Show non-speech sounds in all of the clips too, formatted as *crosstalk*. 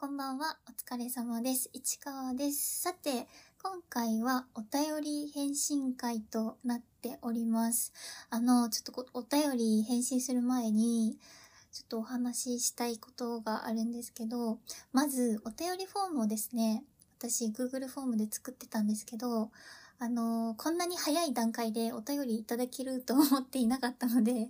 こんばんは。お疲れ様です。市川です。さて、今回はお便り返信会となっております。あの、ちょっとお便り返信する前に、ちょっとお話ししたいことがあるんですけど、まず、お便りフォームをですね、私、Google フォームで作ってたんですけど、あの、こんなに早い段階でお便りいただけると思っていなかったので、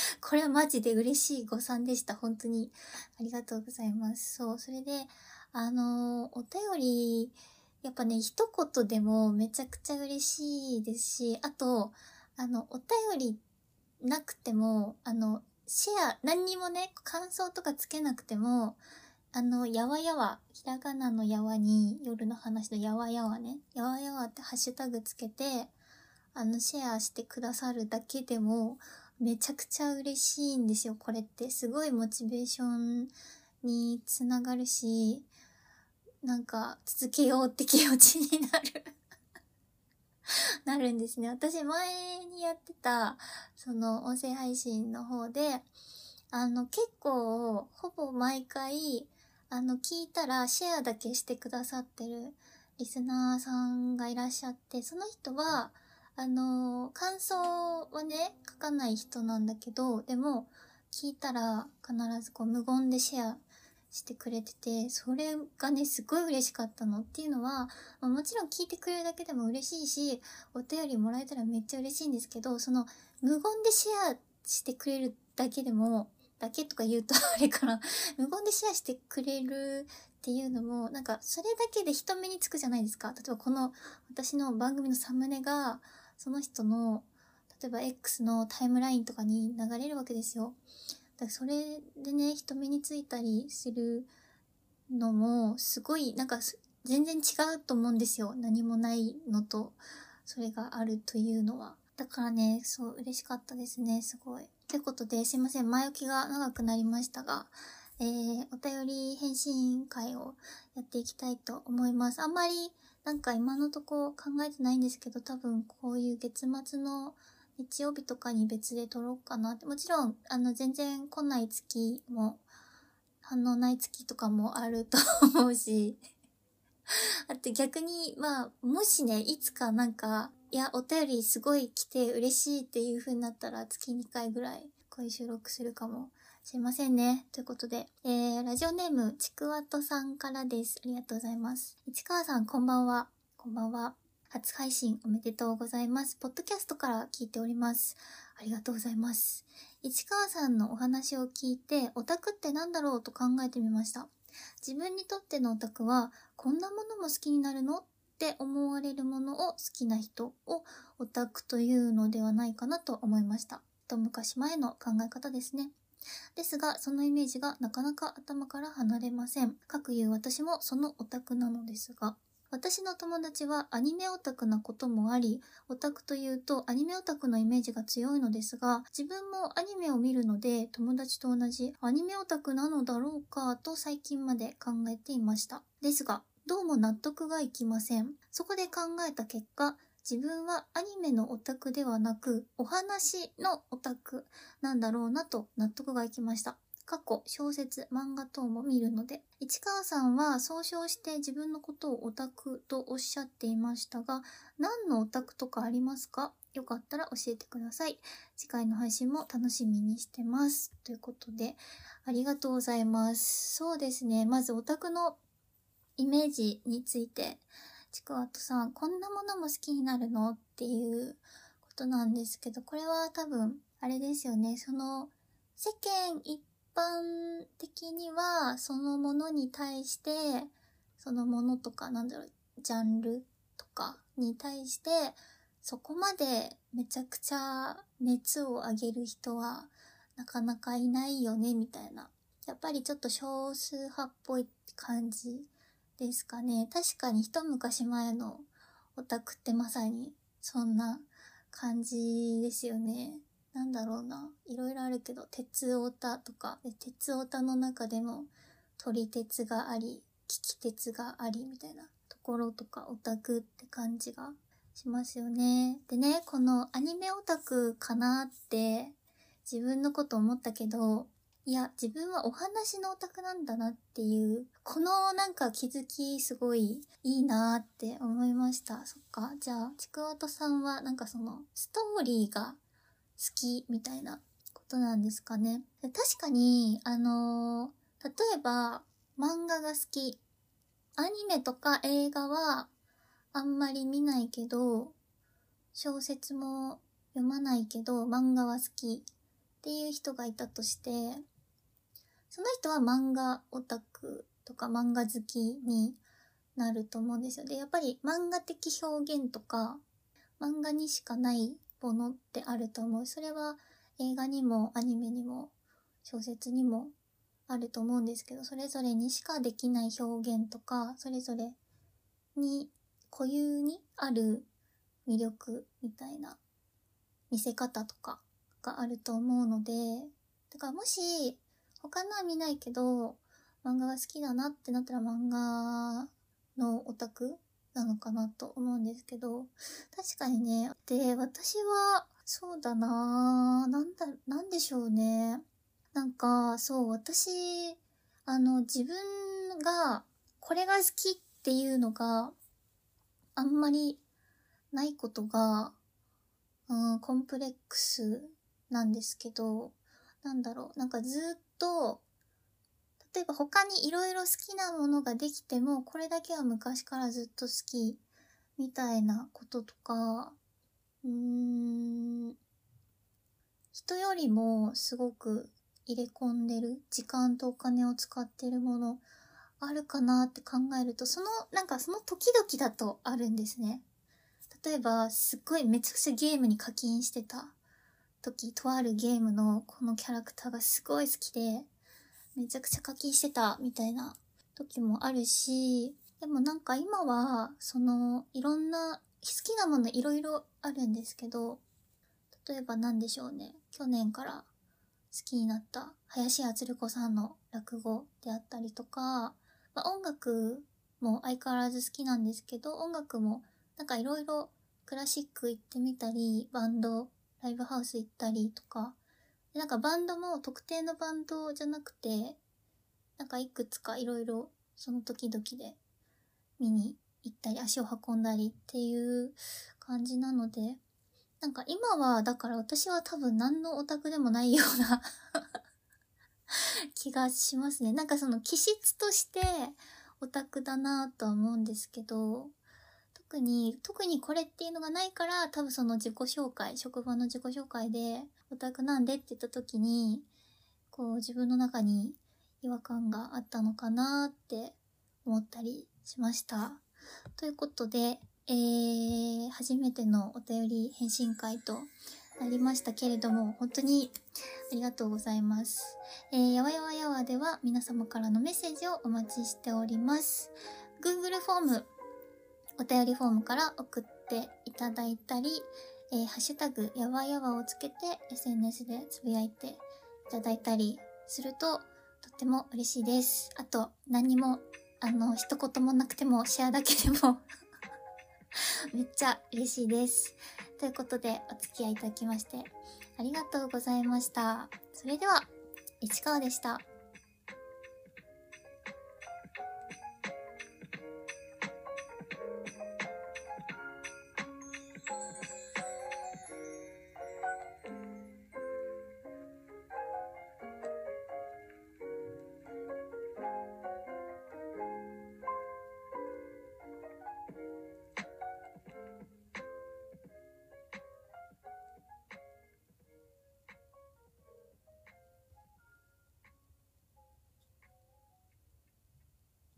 *laughs* これはマジで嬉しい誤算でした。本当に。ありがとうございます。そう、それで、あのお便り、やっぱね、一言でもめちゃくちゃ嬉しいですし、あと、あの、お便りなくても、あの、シェア、何にもね、感想とかつけなくても、あの、やわやわ、ひらがなのやわに、夜の話のやわやわね、やわやわってハッシュタグつけて、あの、シェアしてくださるだけでも、めちゃくちゃ嬉しいんですよ、これって。すごいモチベーションにつながるし、なんか続けようって気持ちになる *laughs* なるんですね。私前にやってた、その音声配信の方で、あの結構、ほぼ毎回、あの聞いたらシェアだけしてくださってるリスナーさんがいらっしゃって、その人は、あのー感想はね、書かない人なんだけど、でも、聞いたら必ずこう無言でシェアしてくれてて、それがね、すごい嬉しかったのっていうのは、まあもちろん聞いてくれるだけでも嬉しいし、お便りもらえたらめっちゃ嬉しいんですけど、その、無言でシェアしてくれるだけでも、だけとか言うとあれかな、*laughs* 無言でシェアしてくれるっていうのも、なんか、それだけで人目につくじゃないですか。例えばこの、私の番組のサムネが、その人の、例えば X のタイムラインとかに流れるわけですよ。だからそれでね、人目についたりするのも、すごい、なんか、全然違うと思うんですよ。何もないのと、それがあるというのは。だからね、そう、嬉しかったですね、すごい。ということで、すいません、前置きが長くなりましたが、えー、お便り返信会をやっていきたいと思います。あんまり、なんか今のとこ考えてないんですけど、多分こういう月末の日曜日とかに別で撮ろうかなって。もちろん、あの、全然来ない月も、反応ない月とかもあると思うし。あと逆に、まあ、もしね、いつかなんか、いや、お便りすごい来て嬉しいっていう風になったら月2回ぐらいこういう収録するかもしれませんね。ということで、えー、ラジオネーム、ちくわとさんからです。ありがとうございます。市川さん、こんばんは。こんばんは。初配信おめでとうございます。ポッドキャストから聞いております。ありがとうございます。市川さんのお話を聞いて、オタクって何だろうと考えてみました。自分にとってのオタクは、こんなものも好きになるの？って思われるものを好きな人をオタクというのではないかなと思いました。と昔前の考え方ですね。ですが、そのイメージがなかなか頭から離れません。かくいう私もそのオタクなのですが、私の友達はアニメオタクなこともあり、オタクというとアニメオタクのイメージが強いのですが、自分もアニメを見るので友達と同じアニメオタクなのだろうかと最近まで考えていました。ですが、どうも納得がいきません。そこで考えた結果、自分はアニメのオタクではなく、お話のオタクなんだろうなと納得がいきました。過去、小説、漫画等も見るので。市川さんは総称して自分のことをオタクとおっしゃっていましたが、何のオタクとかありますか？よかったら教えてください。次回の配信も楽しみにしてます。ということで、ありがとうございます。そうですね。まずオタクのイメージについて、ちくわとさん、こんなものも好きになるの？っていうことなんですけど、これは多分、あれですよね。その、世間一般的には、そのものに対して、そのものとか、なんだろう、ジャンルとかに対して、そこまでめちゃくちゃ熱を上げる人は、なかなかいないよね、みたいな。やっぱりちょっと少数派っぽい感じですかね。確かに一昔前のオタクってまさにそんな感じですよね。なんだろうな。いろいろあるけど、鉄オタとか、で鉄オタの中でも撮り鉄があり、聞き鉄がありみたいなところとかオタクって感じがしますよね。でね、このアニメオタクかなって自分のこと思ったけど、いや、自分はお話のオタクなんだなっていう、このなんか気づきすごいいいなって思いました。そっか。じゃあ、ちくわとさんはなんかそのストーリーが好きみたいなことなんですかね。確かに、あのー、例えば漫画が好き。アニメとか映画はあんまり見ないけど、小説も読まないけど漫画は好きっていう人がいたとして、その人は漫画オタクとか漫画好きになると思うんですよ。で、やっぱり漫画的表現とか、漫画にしかないものってあると思う。それは映画にもアニメにも小説にもあると思うんですけど、それぞれにしかできない表現とか、それぞれに固有にある魅力みたいな見せ方とかがあると思うので、だからもし他のは見ないけど、漫画が好きだなってなったら漫画のオタクなのかなと思うんですけど、確かにね、で、私は、そうだななんだ、なんでしょうね。なんか、そう、私、あの、自分が、これが好きっていうのが、あんまりないことが、うん、コンプレックスなんですけど、なんだろう、なんかずっと、例えば他に色々好きなものができても、これだけは昔からずっと好き、みたいなこととか、うーん、人よりもすごく入れ込んでる、時間とお金を使ってるもの、あるかなって考えると、その、なんかその時々だとあるんですね。例えば、すっごいめちゃくちゃゲームに課金してた時、とあるゲームのこのキャラクターがすごい好きで、めちゃくちゃ課金してたみたいな時もあるし、でもなんか今は、その、いろんな、好きなものいろいろあるんですけど、例えば何でしょうね。去年から好きになった林家つる子さんの落語であったりとか、まあ、音楽も相変わらず好きなんですけど、音楽もなんかいろいろクラシック行ってみたり、バンド、ライブハウス行ったりとか、なんかバンドも特定のバンドじゃなくて、なんかいくつかいろいろその時々で見に行ったり足を運んだりっていう感じなので、なんか今はだから私は多分何のオタクでもないような *laughs* 気がしますね。なんかその気質としてオタクだなとは思うんですけど、特に、特にこれっていうのがないから、多分その自己紹介、職場の自己紹介で、オタクなんでって言った時に、こう自分の中に違和感があったのかなって思ったりしました。ということで、えー、初めてのお便り返信会となりましたけれども、本当にありがとうございます。えー、やわやわやわでは皆様からのメッセージをお待ちしております。Google フォームお便りフォームから送っていただいたり、えー、ハッシュタグ、やわやわをつけて SNS でつぶやいていただいたりすると、とっても嬉しいです。あと、何も、あの、一言もなくても、シェアだけでも *laughs* めっちゃ嬉しいです。ということで、お付き合いいただきまして、ありがとうございました。それでは、市川でした。